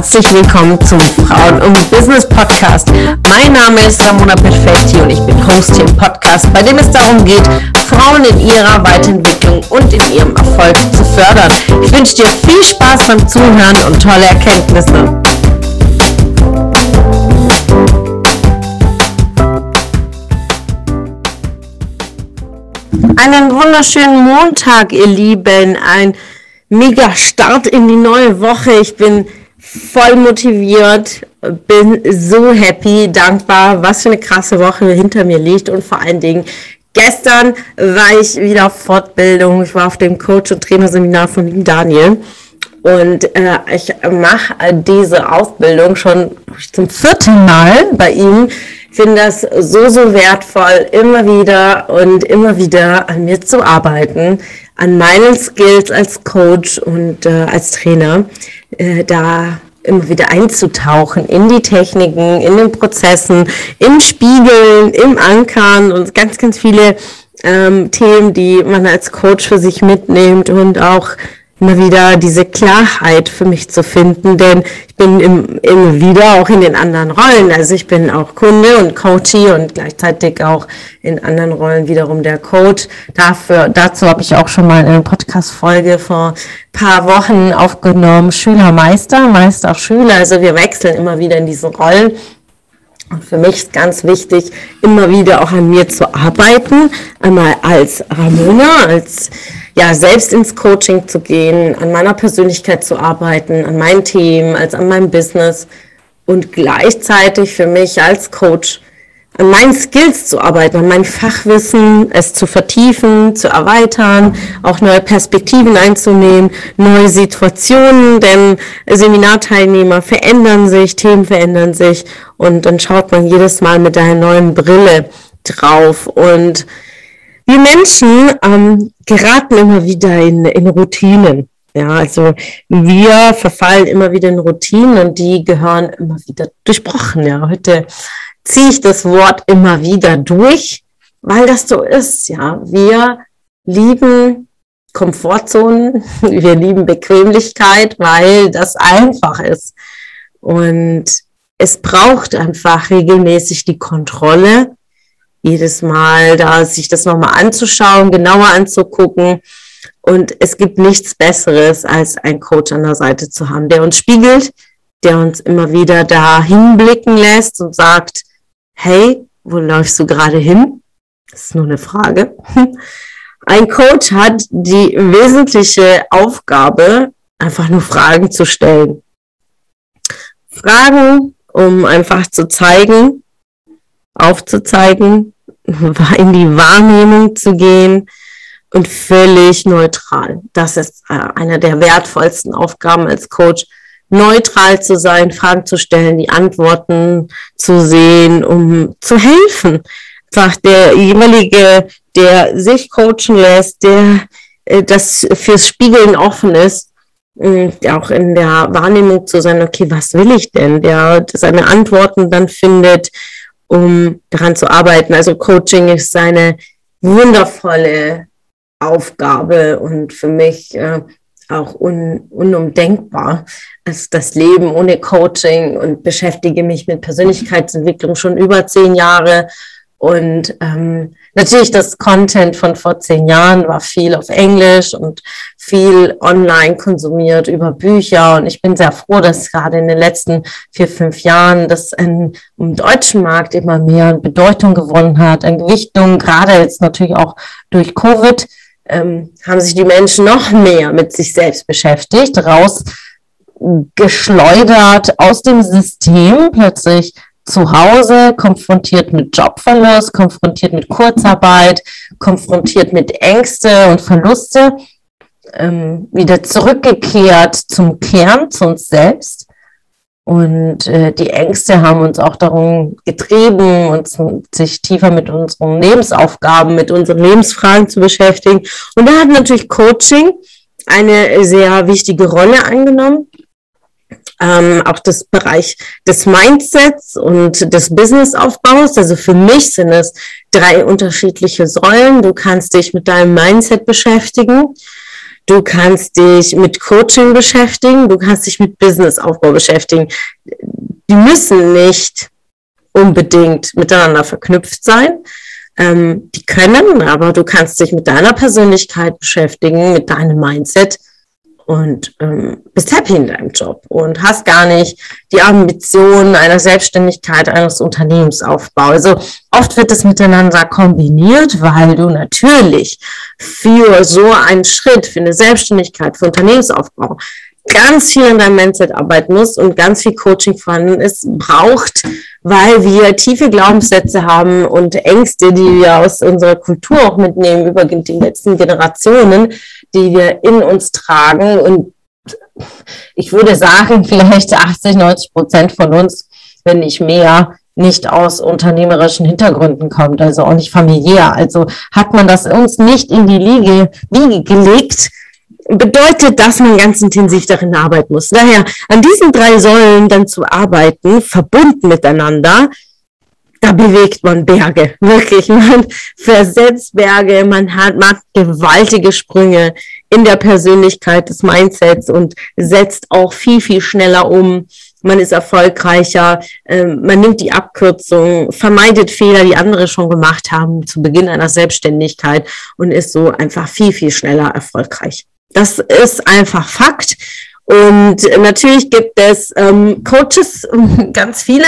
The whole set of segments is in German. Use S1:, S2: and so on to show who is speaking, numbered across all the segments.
S1: herzlich willkommen zum Frauen und Business Podcast. Mein Name ist Ramona Perfetti und ich bin Host hier im Podcast, bei dem es darum geht, Frauen in ihrer Weiterentwicklung und in ihrem Erfolg zu fördern. Ich wünsche dir viel Spaß beim Zuhören und tolle Erkenntnisse. Einen wunderschönen Montag, ihr Lieben. Ein mega Start in die neue Woche. Ich bin voll motiviert, bin so happy, dankbar, was für eine krasse Woche hinter mir liegt. Und vor allen Dingen gestern war ich wieder auf Fortbildung. Ich war auf dem Coach- und Trainerseminar von Daniel. Und äh, ich mache diese Ausbildung schon zum vierten Mal bei ihm. Finde das so, so wertvoll, immer wieder und immer wieder an mir zu arbeiten, an meinen Skills als Coach und äh, als Trainer, äh, da immer wieder einzutauchen in die Techniken, in den Prozessen, im Spiegeln, im Ankern und ganz, ganz viele ähm, Themen, die man als Coach für sich mitnimmt und auch immer wieder diese Klarheit für mich zu finden, denn ich bin im, immer wieder auch in den anderen Rollen. Also ich bin auch Kunde und Coachie und gleichzeitig auch in anderen Rollen wiederum der Coach. Dafür, dazu habe ich auch schon mal eine Podcast-Folge vor paar Wochen aufgenommen. Schüler, Meister, Meister, Schüler. Also wir wechseln immer wieder in diesen Rollen. Und für mich ist ganz wichtig, immer wieder auch an mir zu arbeiten. Einmal als Ramona, als ja, selbst ins Coaching zu gehen, an meiner Persönlichkeit zu arbeiten, an meinen Themen, als an meinem Business und gleichzeitig für mich als Coach an meinen Skills zu arbeiten, an meinem Fachwissen, es zu vertiefen, zu erweitern, auch neue Perspektiven einzunehmen, neue Situationen, denn Seminarteilnehmer verändern sich, Themen verändern sich und dann schaut man jedes Mal mit einer neuen Brille drauf. Und wir Menschen ähm, geraten immer wieder in, in Routinen. Ja, also wir verfallen immer wieder in Routinen und die gehören immer wieder durchbrochen. Ja, heute ziehe ich das Wort immer wieder durch, weil das so ist. Ja, wir lieben Komfortzonen, wir lieben Bequemlichkeit, weil das einfach ist. Und es braucht einfach regelmäßig die Kontrolle jedes Mal da sich das nochmal anzuschauen, genauer anzugucken. Und es gibt nichts Besseres, als einen Coach an der Seite zu haben, der uns spiegelt, der uns immer wieder da hinblicken lässt und sagt, hey, wo läufst du gerade hin? Das ist nur eine Frage. Ein Coach hat die wesentliche Aufgabe, einfach nur Fragen zu stellen. Fragen, um einfach zu zeigen, aufzuzeigen, in die Wahrnehmung zu gehen und völlig neutral. Das ist äh, einer der wertvollsten Aufgaben als Coach, neutral zu sein, Fragen zu stellen, die Antworten zu sehen, um zu helfen. Einfach der jeweilige, der sich coachen lässt, der äh, das fürs Spiegeln offen ist, äh, auch in der Wahrnehmung zu sein, okay, was will ich denn? Der seine Antworten dann findet, um daran zu arbeiten. Also Coaching ist eine wundervolle Aufgabe und für mich äh, auch un, unumdenkbar als das Leben ohne Coaching und beschäftige mich mit Persönlichkeitsentwicklung schon über zehn Jahre und ähm, natürlich das Content von vor zehn Jahren war viel auf Englisch und viel online konsumiert über Bücher. Und ich bin sehr froh, dass gerade in den letzten vier, fünf Jahren das im deutschen Markt immer mehr Bedeutung gewonnen hat, an Gewichtung, gerade jetzt natürlich auch durch Covid, ähm, haben sich die Menschen noch mehr mit sich selbst beschäftigt, raus geschleudert aus dem System plötzlich zu Hause, konfrontiert mit Jobverlust, konfrontiert mit Kurzarbeit, konfrontiert mit Ängste und Verluste, ähm, wieder zurückgekehrt zum Kern, zu uns selbst. Und äh, die Ängste haben uns auch darum getrieben, uns sich tiefer mit unseren Lebensaufgaben, mit unseren Lebensfragen zu beschäftigen. Und da hat natürlich Coaching eine sehr wichtige Rolle eingenommen ähm, auch das Bereich des Mindsets und des Businessaufbaus. Also für mich sind es drei unterschiedliche Säulen. Du kannst dich mit deinem Mindset beschäftigen. du kannst dich mit Coaching beschäftigen, du kannst dich mit Businessaufbau beschäftigen. Die müssen nicht unbedingt miteinander verknüpft sein. Ähm, die können, aber du kannst dich mit deiner Persönlichkeit beschäftigen, mit deinem Mindset und ähm, bist happy in deinem Job und hast gar nicht die Ambition einer Selbstständigkeit, eines Unternehmensaufbaus. Also oft wird es miteinander kombiniert, weil du natürlich für so einen Schritt, für eine Selbstständigkeit, für Unternehmensaufbau ganz viel in deinem Mindset arbeiten musst und ganz viel Coaching vorhanden ist, braucht, weil wir tiefe Glaubenssätze haben und Ängste, die wir aus unserer Kultur auch mitnehmen über die letzten Generationen, die wir in uns tragen. Und ich würde sagen, vielleicht 80, 90 Prozent von uns, wenn nicht mehr, nicht aus unternehmerischen Hintergründen kommt, also auch nicht familiär. Also hat man das uns nicht in die Liege, Wiege gelegt, bedeutet, dass man ganz intensiv darin arbeiten muss. Daher an diesen drei Säulen dann zu arbeiten, verbunden miteinander, da bewegt man Berge, wirklich. Man versetzt Berge, man hat, macht gewaltige Sprünge in der Persönlichkeit des Mindsets und setzt auch viel, viel schneller um. Man ist erfolgreicher, ähm, man nimmt die Abkürzung, vermeidet Fehler, die andere schon gemacht haben zu Beginn einer Selbstständigkeit und ist so einfach viel, viel schneller erfolgreich. Das ist einfach Fakt. Und natürlich gibt es ähm, Coaches, ganz viele.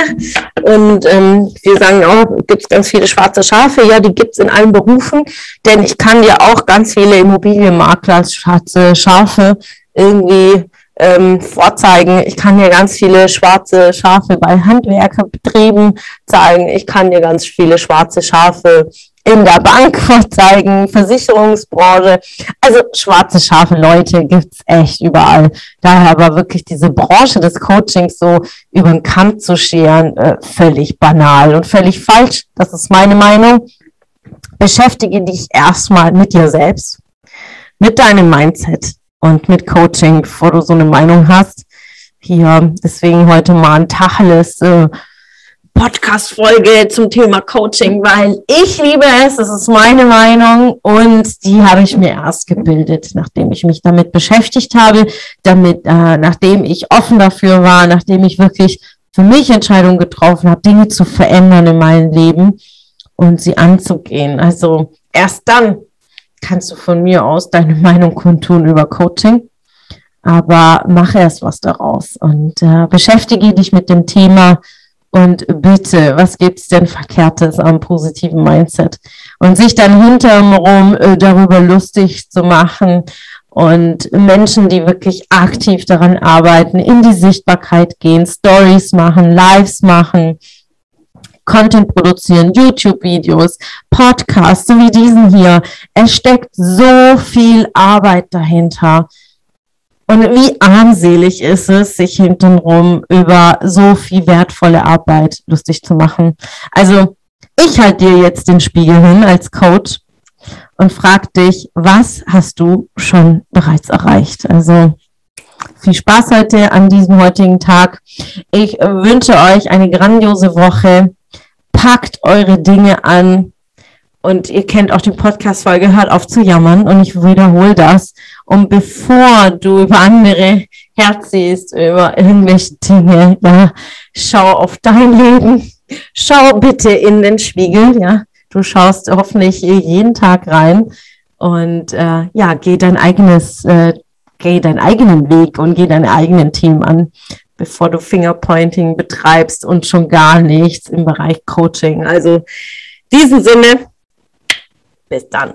S1: Und ähm, wir sagen auch, gibt es ganz viele schwarze Schafe. Ja, die gibt es in allen Berufen. Denn ich kann dir auch ganz viele Immobilienmakler schwarze Schafe irgendwie ähm, vorzeigen. Ich kann dir ganz viele schwarze Schafe bei Handwerkerbetrieben zeigen. Ich kann dir ganz viele schwarze Schafe in der Bank vorzeigen, Versicherungsbranche. Also schwarze, scharfe Leute gibt's echt überall. Daher aber wirklich diese Branche des Coachings so über den Kamm zu scheren, äh, völlig banal und völlig falsch. Das ist meine Meinung. Beschäftige dich erstmal mit dir selbst, mit deinem Mindset und mit Coaching, bevor du so eine Meinung hast. Hier, deswegen heute mal ein Tacheles, äh, Podcast-Folge zum Thema Coaching, weil ich liebe es, das ist meine Meinung und die habe ich mir erst gebildet, nachdem ich mich damit beschäftigt habe, damit, äh, nachdem ich offen dafür war, nachdem ich wirklich für mich Entscheidungen getroffen habe, Dinge zu verändern in meinem Leben und sie anzugehen. Also erst dann kannst du von mir aus deine Meinung kundtun über Coaching, aber mach erst was daraus und äh, beschäftige dich mit dem Thema, und bitte, was gibt's denn Verkehrtes am positiven Mindset? Und sich dann hinterherum äh, darüber lustig zu machen und Menschen, die wirklich aktiv daran arbeiten, in die Sichtbarkeit gehen, Stories machen, Lives machen, Content produzieren, YouTube-Videos, Podcasts, so wie diesen hier. Es steckt so viel Arbeit dahinter. Und wie armselig ist es, sich hintenrum über so viel wertvolle Arbeit lustig zu machen. Also ich halte dir jetzt den Spiegel hin als Coach und frag dich, was hast du schon bereits erreicht? Also viel Spaß heute an diesem heutigen Tag. Ich wünsche euch eine grandiose Woche. Packt eure Dinge an. Und ihr kennt auch die Podcast-Folge, hört auf zu jammern. Und ich wiederhole das. Und bevor du über andere herziehst, über irgendwelche Dinge, ja, schau auf dein Leben. Schau bitte in den Spiegel, ja. Du schaust hoffentlich jeden Tag rein und äh, ja, geh dein eigenes, äh, geh deinen eigenen Weg und geh deine eigenen Themen an, bevor du Fingerpointing betreibst und schon gar nichts im Bereich Coaching. Also, diesen Sinne, bis dann.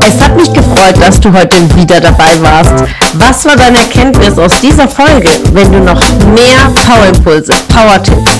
S1: Es hat mich gefreut, dass du heute wieder dabei warst. Was war deine Erkenntnis aus dieser Folge? Wenn du noch mehr Power-Impulse, Power-Tipps